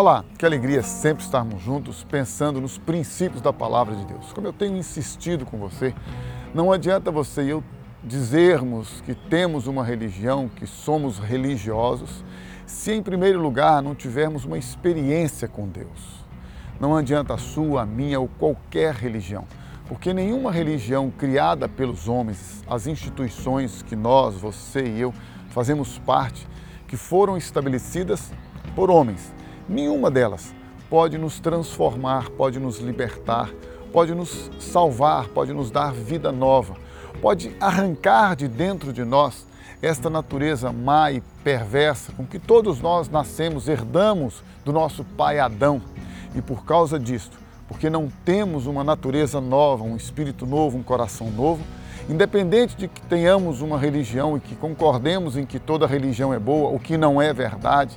Olá, que alegria sempre estarmos juntos pensando nos princípios da palavra de Deus. Como eu tenho insistido com você, não adianta você e eu dizermos que temos uma religião, que somos religiosos, se em primeiro lugar não tivermos uma experiência com Deus. Não adianta a sua, a minha ou qualquer religião, porque nenhuma religião criada pelos homens, as instituições que nós, você e eu fazemos parte, que foram estabelecidas por homens, Nenhuma delas pode nos transformar, pode nos libertar, pode nos salvar, pode nos dar vida nova, pode arrancar de dentro de nós esta natureza má e perversa com que todos nós nascemos, herdamos do nosso pai Adão. E por causa disto, porque não temos uma natureza nova, um espírito novo, um coração novo, independente de que tenhamos uma religião e que concordemos em que toda religião é boa, o que não é verdade,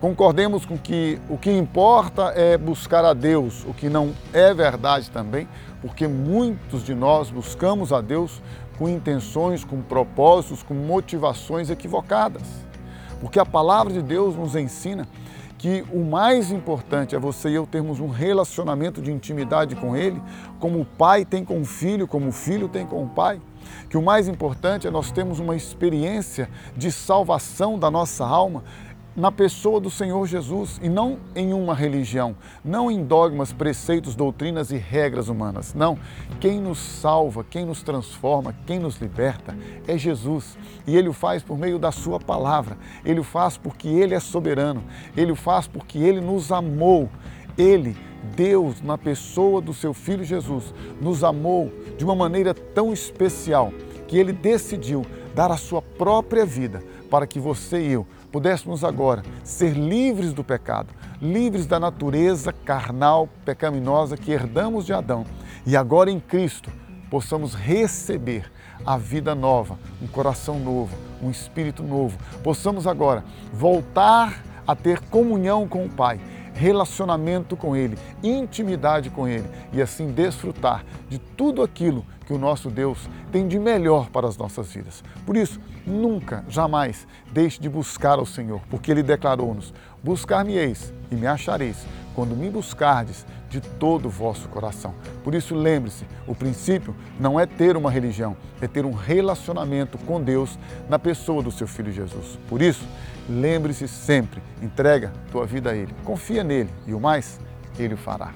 Concordemos com que o que importa é buscar a Deus, o que não é verdade também, porque muitos de nós buscamos a Deus com intenções, com propósitos, com motivações equivocadas. Porque a palavra de Deus nos ensina que o mais importante é você e eu termos um relacionamento de intimidade com Ele, como o pai tem com o filho, como o filho tem com o pai. Que o mais importante é nós termos uma experiência de salvação da nossa alma, na pessoa do Senhor Jesus e não em uma religião, não em dogmas, preceitos, doutrinas e regras humanas. Não, quem nos salva, quem nos transforma, quem nos liberta é Jesus. E ele o faz por meio da sua palavra. Ele o faz porque ele é soberano. Ele o faz porque ele nos amou. Ele Deus, na pessoa do seu Filho Jesus, nos amou de uma maneira tão especial que ele decidiu dar a sua própria vida para que você e eu pudéssemos agora ser livres do pecado, livres da natureza carnal, pecaminosa que herdamos de Adão e agora em Cristo possamos receber a vida nova, um coração novo, um espírito novo. Possamos agora voltar a ter comunhão com o Pai relacionamento com Ele, intimidade com Ele e assim desfrutar de tudo aquilo que o nosso Deus tem de melhor para as nossas vidas. Por isso, nunca, jamais deixe de buscar ao Senhor, porque Ele declarou-nos: Buscar-me-eis e me achareis, quando me buscardes de todo o vosso coração. Por isso, lembre-se: o princípio não é ter uma religião, é ter um relacionamento com Deus na pessoa do seu Filho Jesus. Por isso, lembre-se sempre: entrega tua vida a Ele, confia nele e o mais, Ele o fará.